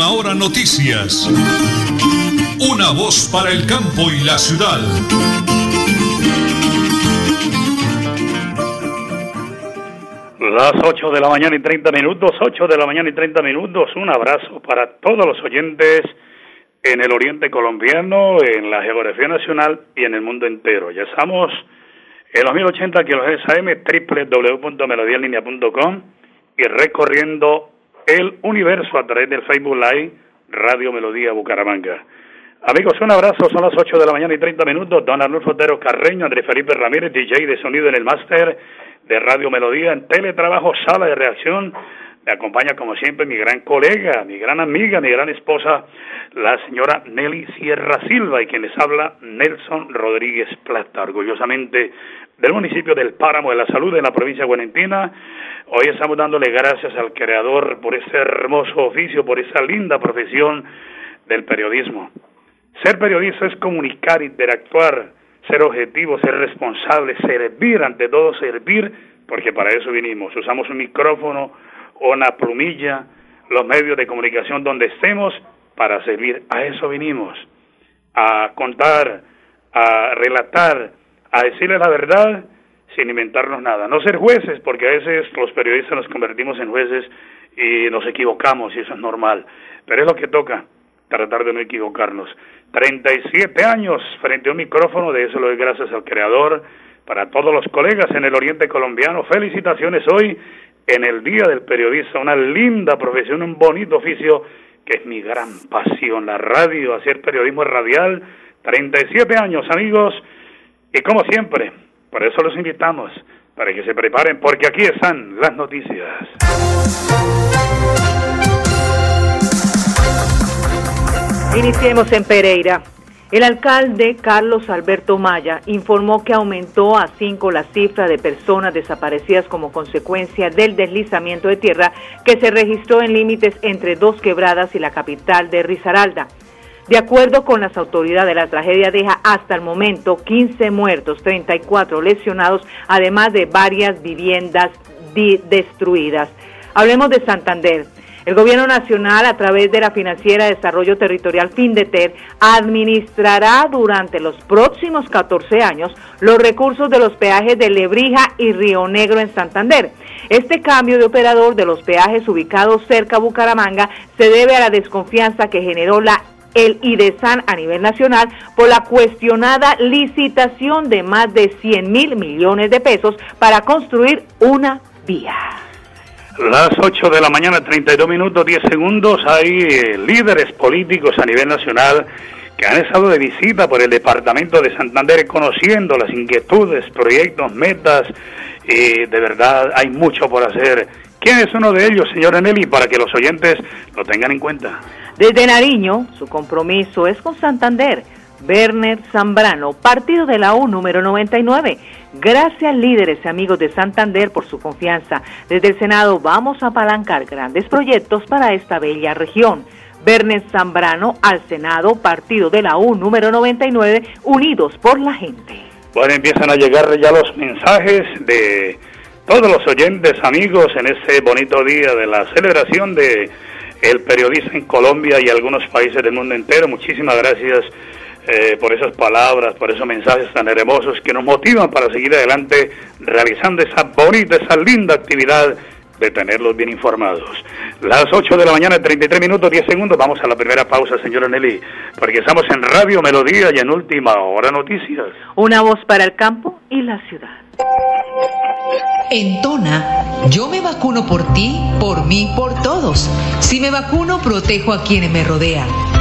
Última Hora Noticias. Una voz para el campo y la ciudad. Las 8 de la mañana y 30 minutos, 8 de la mañana y 30 minutos. Un abrazo para todos los oyentes en el oriente colombiano, en la geografía nacional y en el mundo entero. Ya estamos en los 1080 kHz AM, www.melodialinea.com y recorriendo el universo a través del Facebook Live Radio Melodía Bucaramanga. Amigos, un abrazo, son las 8 de la mañana y 30 minutos. Don Arnulfo Otero Carreño, Andrés Felipe Ramírez, DJ de sonido en el máster de Radio Melodía en teletrabajo, sala de reacción. Me acompaña como siempre mi gran colega, mi gran amiga, mi gran esposa, la señora Nelly Sierra Silva y quien les habla Nelson Rodríguez Plata, orgullosamente del municipio del Páramo de la Salud en la provincia de Guarentina. Hoy estamos dándole gracias al Creador por ese hermoso oficio, por esa linda profesión del periodismo. Ser periodista es comunicar, interactuar, ser objetivo, ser responsable, servir, ante todo servir, porque para eso vinimos. Usamos un micrófono una plumilla, los medios de comunicación donde estemos para servir. A eso vinimos, a contar, a relatar, a decirle la verdad sin inventarnos nada. No ser jueces, porque a veces los periodistas nos convertimos en jueces y nos equivocamos y eso es normal. Pero es lo que toca, tratar de no equivocarnos. 37 años frente a un micrófono, de eso lo doy gracias al creador. Para todos los colegas en el Oriente Colombiano, felicitaciones hoy en el Día del Periodista, una linda profesión, un bonito oficio que es mi gran pasión, la radio, hacer periodismo radial. 37 años, amigos, y como siempre, por eso los invitamos, para que se preparen, porque aquí están las noticias. Iniciemos en Pereira. El alcalde Carlos Alberto Maya informó que aumentó a cinco la cifra de personas desaparecidas como consecuencia del deslizamiento de tierra que se registró en límites entre dos quebradas y la capital de Risaralda. De acuerdo con las autoridades, la tragedia deja hasta el momento 15 muertos, 34 lesionados, además de varias viviendas destruidas. Hablemos de Santander. El Gobierno Nacional, a través de la Financiera de Desarrollo Territorial FINDETER, administrará durante los próximos 14 años los recursos de los peajes de Lebrija y Río Negro en Santander. Este cambio de operador de los peajes ubicados cerca a Bucaramanga se debe a la desconfianza que generó la el IDESAN a nivel nacional por la cuestionada licitación de más de 100 mil millones de pesos para construir una vía. Las 8 de la mañana, 32 minutos, 10 segundos, hay eh, líderes políticos a nivel nacional que han estado de visita por el departamento de Santander conociendo las inquietudes, proyectos, metas, y de verdad hay mucho por hacer. ¿Quién es uno de ellos, señora Nelly, para que los oyentes lo tengan en cuenta? Desde Nariño, su compromiso es con Santander. Werner Zambrano, partido de la U número 99. Gracias líderes y amigos de Santander por su confianza. Desde el Senado vamos a apalancar grandes proyectos para esta bella región. Werner Zambrano al Senado, partido de la U número 99, unidos por la gente. Bueno, empiezan a llegar ya los mensajes de todos los oyentes, amigos, en este bonito día de la celebración de el periodista en Colombia y algunos países del mundo entero. Muchísimas gracias eh, por esas palabras, por esos mensajes tan hermosos que nos motivan para seguir adelante realizando esa bonita, esa linda actividad de tenerlos bien informados. Las 8 de la mañana, 33 minutos, 10 segundos. Vamos a la primera pausa, señora Nelly, porque estamos en Radio Melodía y en Última Hora Noticias. Una voz para el campo y la ciudad. En Tona, yo me vacuno por ti, por mí, por todos. Si me vacuno, protejo a quienes me rodean.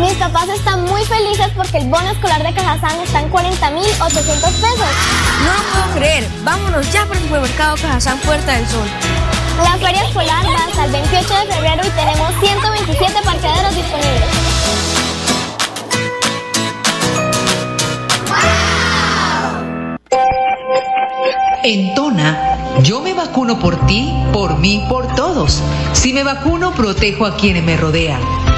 Mis papás están muy felices porque el bono escolar de Cajazán está en 40.800 pesos. No lo puedo creer. Vámonos ya por el supermercado Cajazán Puerta del Sol. La feria escolar va hasta el 28 de febrero y tenemos 127 parqueaderos disponibles. En Tona, yo me vacuno por ti, por mí, por todos. Si me vacuno, protejo a quienes me rodean.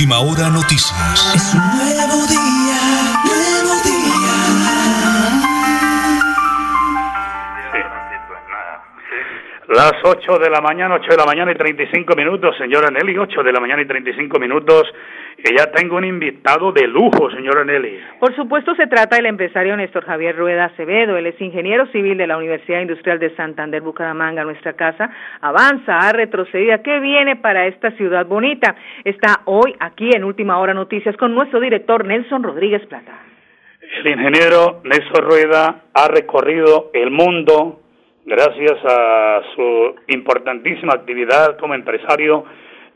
Última hora noticias. Es un nuevo día, Las 8 de la mañana, 8 de la mañana y 35 minutos, señora Nelly, 8 de la mañana y 35 minutos. Y ya tengo un invitado de lujo, señora Nelly. Por supuesto, se trata del empresario Néstor Javier Rueda Acevedo. Él es ingeniero civil de la Universidad Industrial de Santander, Bucaramanga, nuestra casa. Avanza, ha retrocedido. ¿Qué viene para esta ciudad bonita? Está hoy aquí en Última Hora Noticias con nuestro director Nelson Rodríguez Plata. El ingeniero Néstor Rueda ha recorrido el mundo gracias a su importantísima actividad como empresario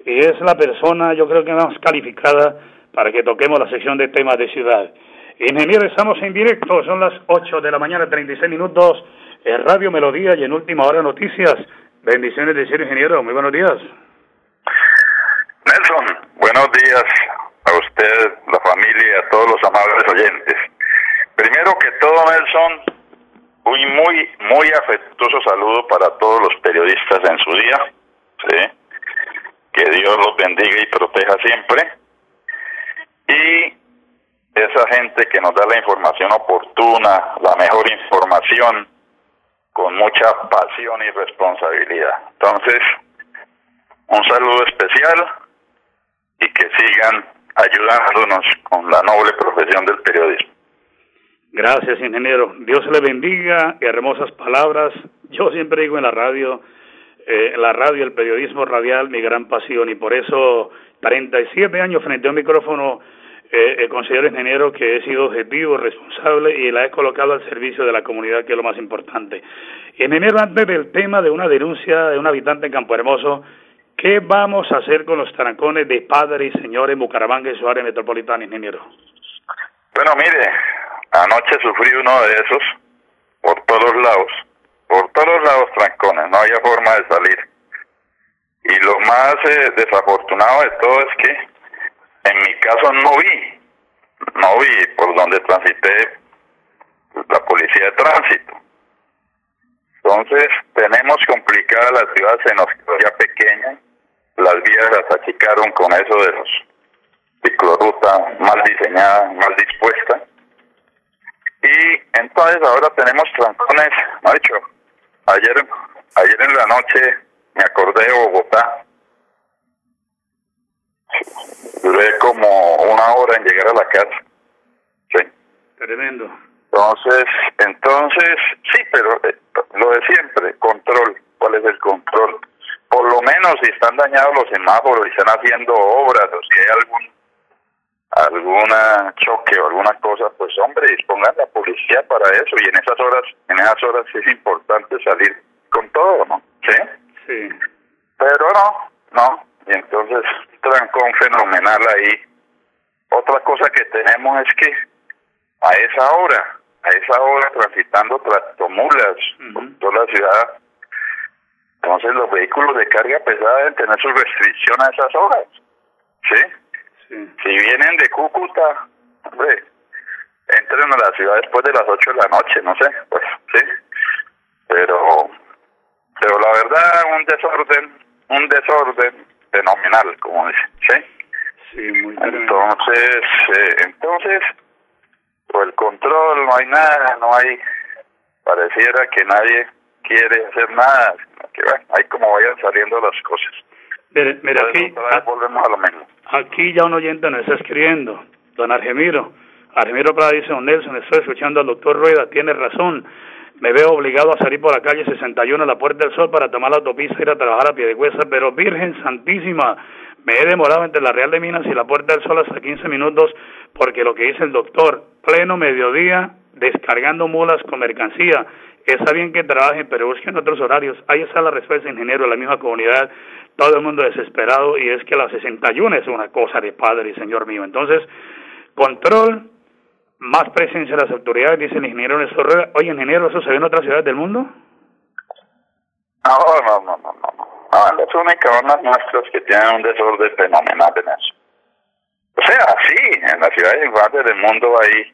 es la persona, yo creo que más calificada para que toquemos la sección de temas de ciudad. Ingeniero, estamos en directo, son las 8 de la mañana, 36 minutos, en Radio Melodía y en Última Hora Noticias. Bendiciones de ser ingeniero, muy buenos días. Nelson, buenos días a usted, la familia a todos los amables oyentes. Primero que todo, Nelson, un muy, muy afectuoso saludo para todos los periodistas en su día. Que Dios los bendiga y proteja siempre. Y esa gente que nos da la información oportuna, la mejor información, con mucha pasión y responsabilidad. Entonces, un saludo especial y que sigan ayudándonos con la noble profesión del periodismo. Gracias, ingeniero. Dios le bendiga. Hermosas palabras. Yo siempre digo en la radio, eh, la radio, el periodismo radial, mi gran pasión, y por eso 37 años frente a un micrófono, eh, eh, considero, ingeniero, que he sido objetivo, responsable y la he colocado al servicio de la comunidad, que es lo más importante. Ingeniero, antes del tema de una denuncia de un habitante en Campo Hermoso, ¿qué vamos a hacer con los trancones de padre y señor en Bucaramanga y su área metropolitana, ingeniero? Bueno, mire, anoche sufrí uno de esos por todos lados, por todos lados trancones, no había forma de salir. Y lo más eh, desafortunado de todo es que en mi caso no vi, no vi por donde transité la policía de tránsito. Entonces tenemos complicada la ciudad, se nos quedó ya pequeña, las vías las achicaron con eso de los ciclorruta mal diseñada, mal dispuesta. Y entonces ahora tenemos trancones, dicho, ayer, ayer en la noche me acordé de Bogotá. Duré como una hora en llegar a la casa. Sí. Tremendo. Entonces, entonces, sí, pero eh, lo de siempre, control. ¿Cuál es el control? Por lo menos si están dañados los semáforos y están haciendo obras o si hay algún alguna choque o alguna cosa, pues hombre, dispongan la policía para eso y en esas horas, en esas horas es importante salir con todo, ¿no? ¿Sí? Sí. Pero no, no, y entonces trancón fenomenal ahí. Otra cosa que tenemos es que a esa hora, a esa hora transitando tractomulas por toda la ciudad, entonces los vehículos de carga pesada deben tener su restricción a esas horas, ¿sí? Si vienen de Cúcuta, hombre, entren a la ciudad después de las 8 de la noche, no sé, pues sí. Pero, pero la verdad, un desorden, un desorden fenomenal, como dicen, ¿sí? Sí, muy Entonces, eh, entonces, por el control, no hay nada, no hay, pareciera que nadie quiere hacer nada, sino que bueno, ahí como vayan saliendo las cosas. Mira, mira Entonces, volvemos a lo mismo. Aquí ya un oyente nos está escribiendo, don Argemiro. Argemiro Prada dice, don Nelson, estoy escuchando al doctor Rueda, tiene razón. me veo obligado a salir por la calle 61 a la Puerta del Sol para tomar la autopista y ir a trabajar a pie de cuesta, pero Virgen Santísima, me he demorado entre la Real de Minas y la Puerta del Sol hasta 15 minutos porque lo que dice el doctor, pleno mediodía, descargando mulas con mercancía. Está bien que trabajen, pero busquen otros horarios. Ahí está la respuesta, ingeniero, de la misma comunidad, todo el mundo desesperado, y es que la 61 es una cosa de padre y señor mío. Entonces, control, más presencia de las autoridades, dice el ingeniero Néstor Rueda. Oye, ingeniero, ¿eso se ve en otras ciudades del mundo? No, no, no, no, no. No, las únicas son las nuestras que tienen un desorden fenomenal en eso. O sea, sí, en las ciudades grandes del mundo hay,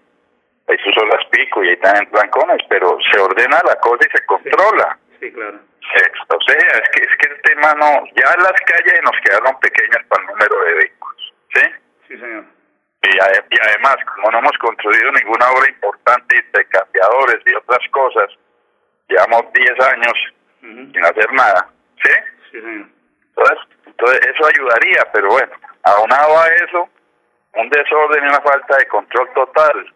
hay sus olas pico y hay también trancones, pero se ordena la cosa y se controla. Sí, claro. O sea, es que, es que el tema no, ya las calles nos quedaron pequeñas para el número de vehículos, ¿sí? Sí, señor. Y, y además, como no hemos construido ninguna obra importante de cambiadores y otras cosas, llevamos 10 años sin hacer nada, ¿sí? Sí, señor. Entonces, entonces, eso ayudaría, pero bueno, aunado a eso, un desorden y una falta de control total,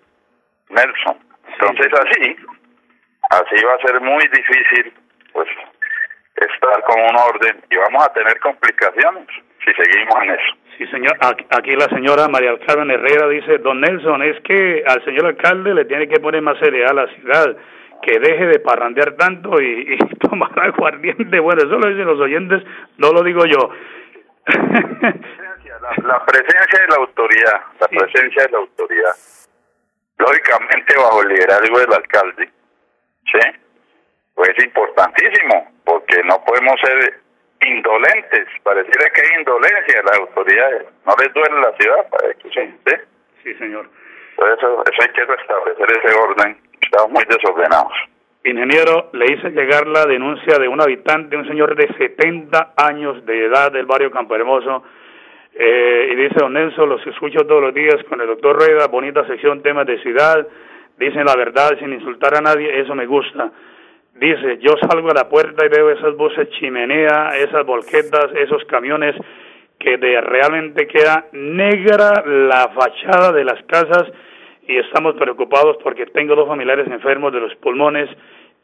Nelson. Entonces así, así va a ser muy difícil, pues, estar con un orden y vamos a tener complicaciones si seguimos en eso. Sí, señor. Aquí la señora María Carmen Herrera dice, don Nelson, es que al señor alcalde le tiene que poner más seriedad a la ciudad, que deje de parrandear tanto y, y tomar aguardiente. Bueno, eso lo dicen los oyentes, no lo digo yo. la, presencia de la autoridad, la presencia de la autoridad, lógicamente bajo el liderazgo del alcalde, ¿sí? Pues es importantísimo, porque no podemos ser indolentes, pareciera que hay indolencia de las autoridades, no les duele la ciudad, para que sí, sí, señor. Por eso, eso hay que restablecer ese orden, estamos muy desordenados. Ingeniero, le hice llegar la denuncia de un habitante, un señor de 70 años de edad del barrio Campo Hermoso, eh, y dice don Nelson, los escucho todos los días con el doctor Rueda, bonita sección, temas de ciudad, dicen la verdad sin insultar a nadie, eso me gusta. Dice, yo salgo a la puerta y veo esas voces chimenea, esas volquetas, esos camiones, que de realmente queda negra la fachada de las casas y estamos preocupados porque tengo dos familiares enfermos de los pulmones,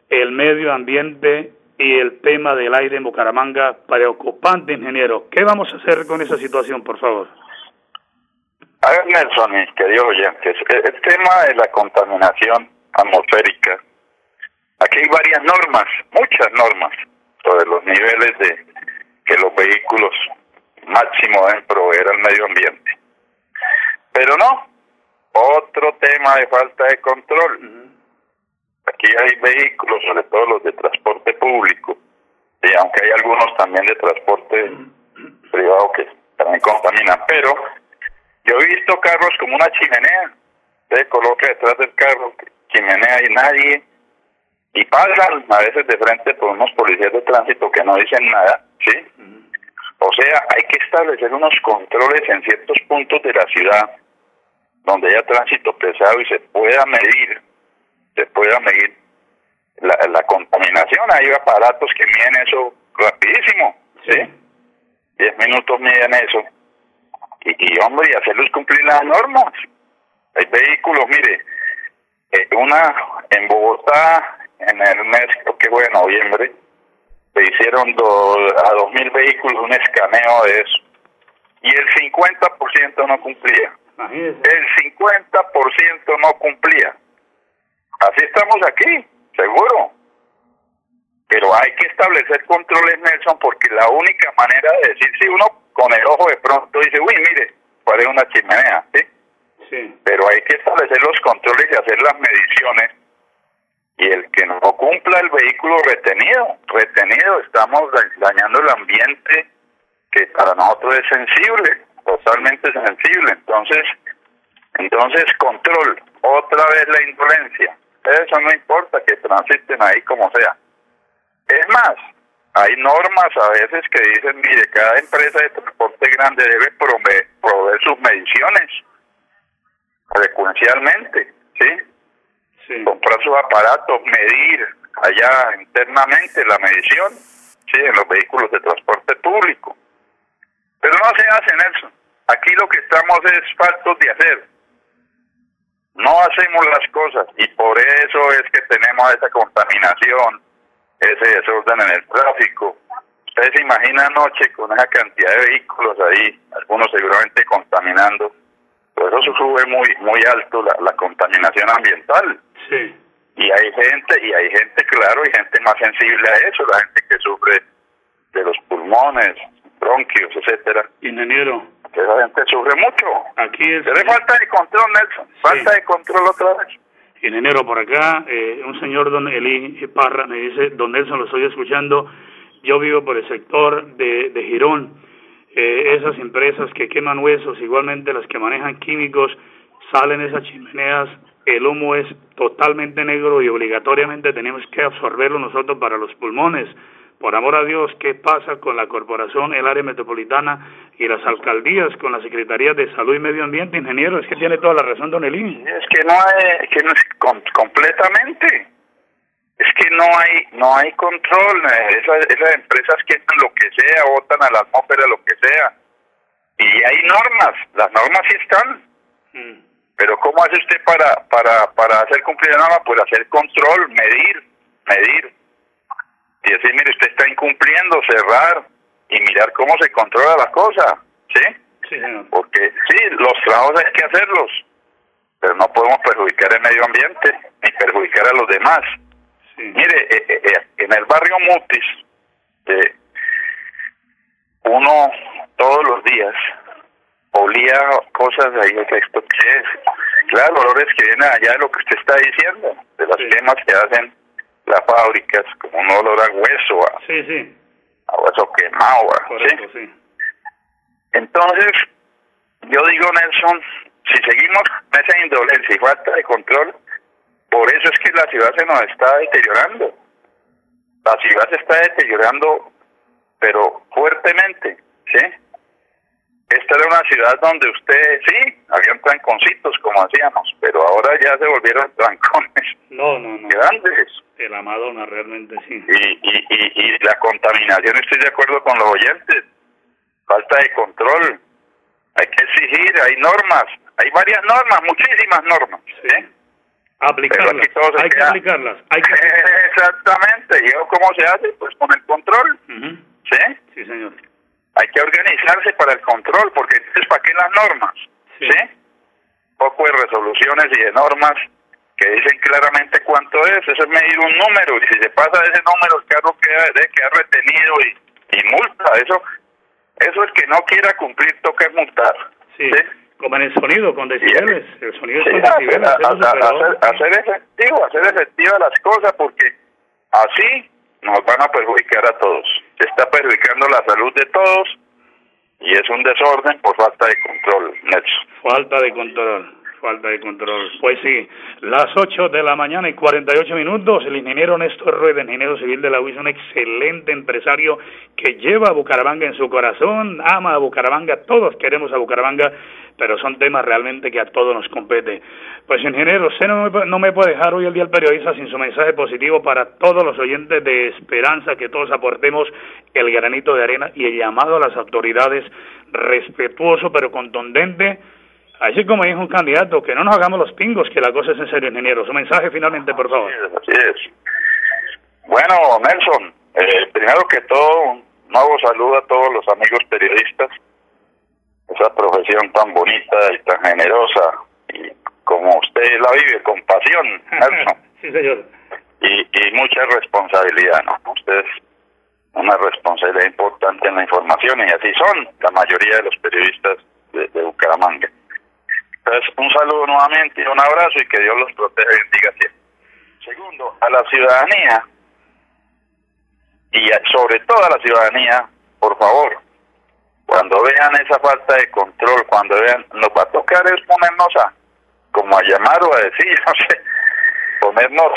el medio ambiente y el tema del aire en Bucaramanga, preocupante, ingeniero. ¿Qué vamos a hacer con esa situación, por favor? A ver, Nelson, mis queridos oyentes, el tema de la contaminación atmosférica, aquí hay varias normas, muchas normas, sobre los niveles de que los vehículos máximo deben proveer al medio ambiente. Pero no, otro tema de falta de control. Aquí hay vehículos, sobre todo los de transporte público, y aunque hay algunos también de transporte privado que también contaminan, pero yo he visto carros como una chimenea, se coloca detrás del carro chimenea y nadie, y pasan a veces de frente por unos policías de tránsito que no dicen nada, ¿sí? O sea, hay que establecer unos controles en ciertos puntos de la ciudad donde haya tránsito pesado y se pueda medir se pueda medir la, la contaminación. Hay aparatos que miden eso rapidísimo, ¿sí? Diez minutos miden eso. Y, y, hombre, y hacerlos cumplir las normas. Hay vehículos, mire, eh, una en Bogotá, en el mes, creo que fue de noviembre, se hicieron do, a dos mil vehículos un escaneo de eso. Y el 50% no cumplía. El 50% no cumplía. Así estamos aquí, seguro. Pero hay que establecer controles, Nelson, porque la única manera de decir, si uno con el ojo de pronto dice, uy, mire, cuál es una chimenea, ¿sí? Sí. Pero hay que establecer los controles y hacer las mediciones. Y el que no cumpla el vehículo retenido, retenido, estamos dañando el ambiente que para nosotros es sensible, totalmente sensible. Entonces, entonces control, otra vez la indolencia. Eso no importa que transiten ahí como sea. Es más, hay normas a veces que dicen, mire, cada empresa de transporte grande debe proveer, sus mediciones frecuencialmente, ¿sí? Comprar sus aparatos, medir allá internamente la medición, ¿sí? En los vehículos de transporte público. Pero no se hace, eso. Aquí lo que estamos es faltos de hacer. no hacemos las cosas y por eso es que tenemos esa contaminación, ese desorden en el tráfico. Ustedes se imaginan anoche con esa cantidad de vehículos ahí, algunos seguramente contaminando. Por eso sube muy muy alto la, la contaminación ambiental. Sí. Y hay gente, y hay gente, claro, y gente más sensible a eso, la gente que sufre de los pulmones, bronquios, etcétera. Ingeniero, esa gente sufre mucho. aquí es... Pero falta de control, Nelson. Falta de control otra vez. Ingeniero, por acá, eh, un señor, don Eli Parra, me dice, don Nelson, lo estoy escuchando, yo vivo por el sector de, de Girón, eh, esas empresas que queman huesos, igualmente las que manejan químicos, salen esas chimeneas, el humo es totalmente negro y obligatoriamente tenemos que absorberlo nosotros para los pulmones. Por amor a Dios, ¿qué pasa con la corporación, el área metropolitana y las alcaldías, con la Secretaría de Salud y Medio Ambiente, ingeniero? Es que tiene toda la razón, don Eli. Es que no hay, que no es com- completamente. Es que no hay, no hay control. eh, Esas, esas empresas queman lo que sea, botan a la atmósfera lo que sea. Y hay normas, las normas sí están. Mm. Pero ¿cómo hace usted para, para, para hacer cumplir la norma? Pues hacer control, medir, medir. Y decir, mire, usted está incumpliendo, cerrar y mirar cómo se controla la cosa. ¿Sí? Sí, señor. Porque sí, los trabajos hay que hacerlos, pero no podemos perjudicar el medio ambiente ni perjudicar a los demás. Sí. Mire, eh, eh, eh, en el barrio Mutis, eh, uno todos los días olía cosas de ahí, ¿esto qué es? Claro, olores que vienen allá de lo que usted está diciendo, de las Sí. quemas que hacen las fábricas, como un olor a hueso, a, Sí, sí, a hueso quemado, sí. Entonces, yo digo, Nelson, si seguimos con esa indolencia y falta de control, por eso es que la ciudad se nos está deteriorando. La ciudad se está deteriorando, pero fuertemente, ¿sí? Esta era una ciudad donde usted, sí, habían tranconcitos como hacíamos, pero ahora ya se volvieron trancones No, no, no. grandes. De la Madonna, realmente sí. Y, y, y, y la contaminación, estoy de acuerdo con los oyentes, falta de control, hay que exigir, hay normas, hay varias normas, muchísimas normas. Sí. Aplicarlas, hay que aplicarlas, hay que aplicarlas. Exactamente, ¿y cómo se hace? Pues con el control. ¿sí? Sí, señor. Hay que organizarse para el control, porque entonces, ¿para qué las normas? Sí. ¿Sí? Poco de resoluciones y de normas que dicen claramente cuánto es, eso es medir un número, y si se pasa de ese número, el carro queda, debe quedar retenido y, y multa, eso, eso el que no quiera cumplir toca multar. Sí. Como en el sonido, con decibeles. El sonido es con hacer, decibeles. a- hacer, hacer efectivo, hacer efectivas las cosas, porque así nos van a perjudicar a todos. Se está perjudicando la salud de todos y es un desorden por falta de control, Nelson. Falta de control, falta de control. Pues sí, las 8 de la mañana y 48 minutos, el ingeniero Néstor Rueda, ingeniero civil de la UIS, un excelente empresario que lleva a Bucaramanga en su corazón, ama a Bucaramanga, todos queremos a Bucaramanga, pero son temas realmente que a todos nos compete. Pues ingeniero, no me, no me puede dejar hoy el Día del Periodista sin su mensaje positivo para todos los oyentes de esperanza, que todos aportemos el granito de arena y el llamado a las autoridades respetuoso pero contundente Así como dijo un candidato, que no nos hagamos los pingos, que la cosa es en serio, ingeniero. Su mensaje finalmente, por favor. Así es. Así es. Bueno, Nelson, eh, primero que todo, un nuevo saludo a todos los amigos periodistas. Esa profesión tan bonita y tan generosa, y como usted la vive, con pasión, Nelson. sí, señor. Y, y mucha responsabilidad, ¿no? Ustedes una responsabilidad importante en la información y así son la mayoría de los periodistas de, de Bucaramanga. Entonces, un saludo nuevamente, un abrazo y que Dios los proteja y bendiga siempre. Segundo, a la ciudadanía y sobre todo a la ciudadanía, por favor, cuando vean esa falta de control, cuando vean, nos va a tocar es ponernos a, como a llamar o a decir, no sé, ponernos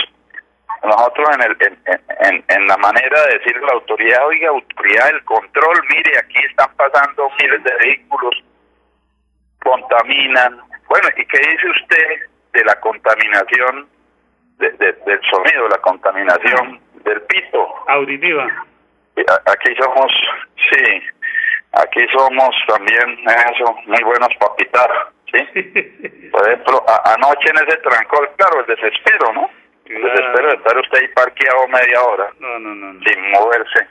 nosotros en, el, en, en, en la manera de decirle a la autoridad, oiga, autoridad del control, mire, aquí están pasando miles de vehículos, contaminan. Bueno, ¿y qué dice usted de la contaminación de- de- del sonido, la contaminación del pito? Auditiva. A- Aquí somos, sí, aquí somos también eso, muy buenos para pitar, ¿sí? Por ejemplo, anoche en ese trancón, claro, el desespero, ¿no? El desespero de estar usted ahí parqueado media hora, no, no, no, sin moverse.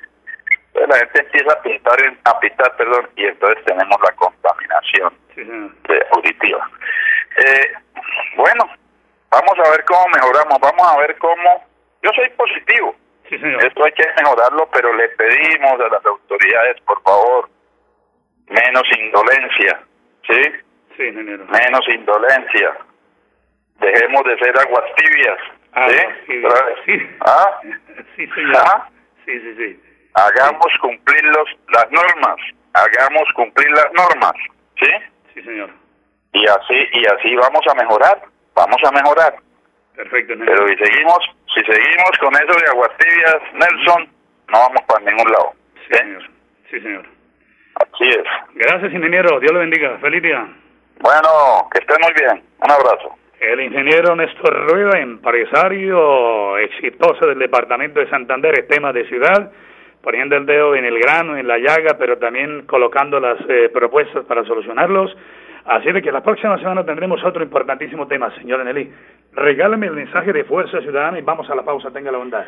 Entonces la gente empieza a pintar, a pitar, perdón, y entonces tenemos la contaminación auditiva. Eh, bueno, vamos a ver cómo mejoramos, vamos a ver cómo... Yo soy positivo, esto hay que mejorarlo, pero le pedimos a las autoridades, por favor, menos indolencia, ¿sí? Sí, ingeniero. Menos indolencia. Dejemos de ser aguas tibias, ah, ¿sí? Sí, ¿Ah? sí, señor. ¿Ah? Sí, sí, sí. Hagamos cumplir los, las normas, hagamos cumplir las normas, ¿sí? Sí, señor. Y así, y así vamos a mejorar, vamos a mejorar. Perfecto. Pero si seguimos, si seguimos con eso de aguas tibias, Nelson, no vamos para ningún lado. Sí, señor. Sí, señor. Así es. Gracias, ingeniero. Dios le bendiga. Feliz día. Bueno, que esté muy bien. Un abrazo. El ingeniero Néstor Rueda, empresario exitoso del departamento de Santander, es tema de ciudad, poniendo el dedo en el grano, en la llaga, pero también colocando las eh, propuestas para solucionarlos. Así de que la próxima semana tendremos otro importantísimo tema, señora Nelly. Regálame el mensaje de Fuerza Ciudadana y vamos a la pausa, tenga la bondad.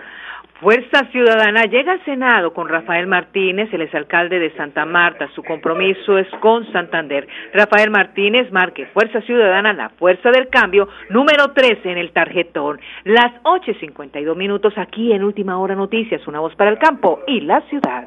Fuerza Ciudadana llega al Senado con Rafael Martínez, el exalcalde de Santa Marta. Su compromiso es con Santander. Rafael Martínez marque Fuerza Ciudadana, la fuerza del cambio, número 13 en el tarjetón. Las 8.52 minutos aquí en Última Hora Noticias, una voz para el campo y la ciudad.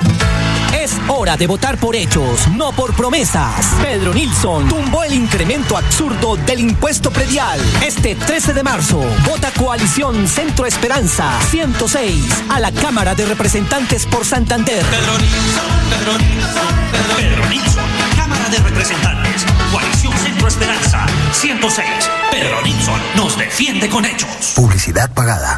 Es hora de votar por hechos, no por promesas. Pedro Nilsson tumbó el incremento absurdo del impuesto predial. Este 13 de marzo, vota Coalición Centro Esperanza 106 a la Cámara de Representantes por Santander. Pedro Nilsson, Pedro Nilsson, Pedro, Nilsson, Cámara de Representantes, Coalición Centro Esperanza 106. Pedro Nilsson nos defiende con hechos. Publicidad pagada.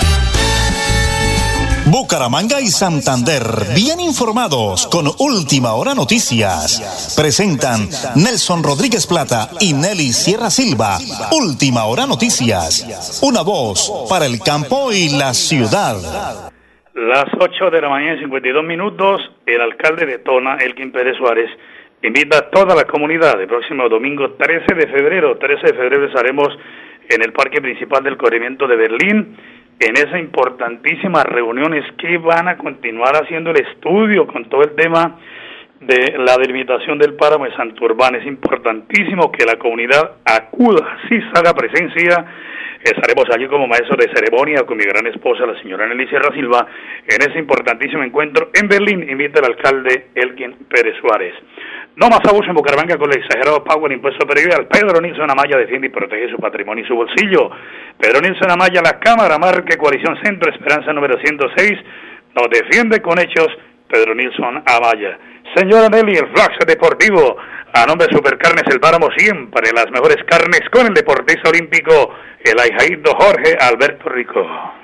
Bucaramanga y Santander, bien informados con Última Hora Noticias. Presentan Nelson Rodríguez Plata y Nelly Sierra Silva. Última Hora Noticias. Una voz para el campo y la ciudad. Las 8 de la mañana y 52 minutos, el alcalde de Tona, Elkin Pérez Suárez, invita a toda la comunidad el próximo domingo 13 de febrero. 13 de febrero estaremos en el parque principal del corrimiento de Berlín en esas importantísimas reuniones que van a continuar haciendo el estudio con todo el tema de la delimitación del páramo de Santurbán. Es importantísimo que la comunidad acuda, si salga presencia. Estaremos allí como maestro de ceremonia con mi gran esposa, la señora Nelly Sierra Silva, en ese importantísimo encuentro en Berlín. Invita al alcalde Elgin Pérez Suárez. No más abuso en Bucaramanga con el exagerado pago del impuesto predial. Pedro Nilsson Amaya defiende y protege su patrimonio y su bolsillo. Pedro Nilsson Amaya, la Cámara Marque Coalición Centro Esperanza número 106, nos defiende con hechos Pedro Nilsson Amaya. Señora Nelly, el flash deportivo, a nombre de Supercarnes El Páramo, siempre las mejores carnes con el deportista olímpico, el ahijaído Jorge Alberto Rico.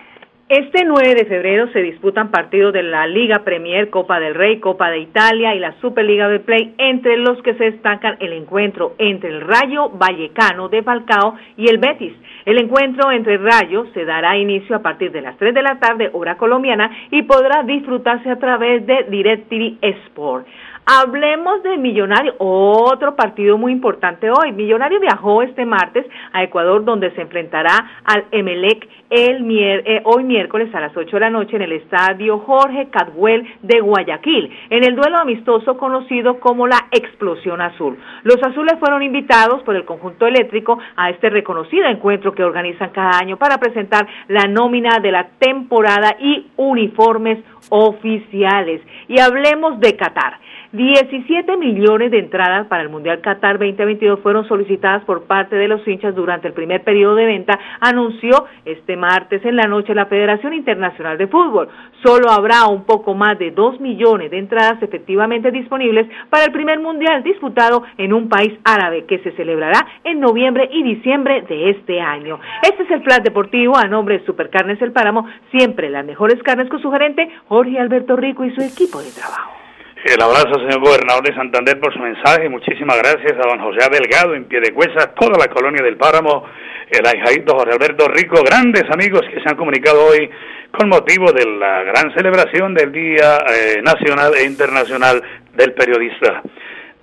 Este 9 de febrero se disputan partidos de la Liga Premier, Copa del Rey, Copa de Italia y la Superliga de Play, entre los que se destacan el encuentro entre el Rayo Vallecano de Falcao y el Betis. El encuentro entre Rayo se dará inicio a partir de las 3 de la tarde, hora colombiana, y podrá disfrutarse a través de DirecTV Sport. Hablemos de Millonario, otro partido muy importante hoy. Millonario viajó este martes a Ecuador donde se enfrentará al Emelec el mier eh, hoy miércoles a las 8 de la noche en el estadio Jorge Cadwell de Guayaquil, en el duelo amistoso conocido como la Explosión Azul. Los azules fueron invitados por el conjunto eléctrico a este reconocido encuentro que organizan cada año para presentar la nómina de la temporada y uniformes oficiales. Y hablemos de Qatar. 17 millones de entradas para el Mundial Qatar 2022 fueron solicitadas por parte de los hinchas durante el primer periodo de venta, anunció este martes en la noche la Federación Internacional de Fútbol. Solo habrá un poco más de 2 millones de entradas efectivamente disponibles para el primer Mundial disputado en un país árabe que se celebrará en noviembre y diciembre de este año. Este es el plan deportivo a nombre de Supercarnes El Páramo, siempre las mejores carnes con su gerente Jorge Alberto Rico y su equipo de trabajo. El abrazo, señor gobernador de Santander, por su mensaje. Muchísimas gracias a don José Delgado en Piedecuesta, toda la colonia del Páramo, el ahijadito Jorge Alberto Rico, grandes amigos que se han comunicado hoy con motivo de la gran celebración del Día eh, Nacional e Internacional del Periodista.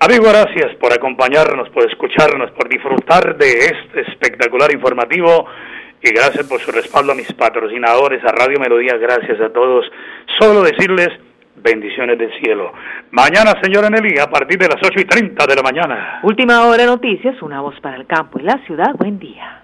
Amigo, gracias por acompañarnos, por escucharnos, por disfrutar de este espectacular informativo y gracias por su respaldo a mis patrocinadores, a Radio Melodía, gracias a todos. Solo decirles bendiciones del cielo. Mañana, señora Nelly, a partir de las 8 y 30 de la mañana. Última hora noticias, una voz para el campo y la ciudad. Buen día.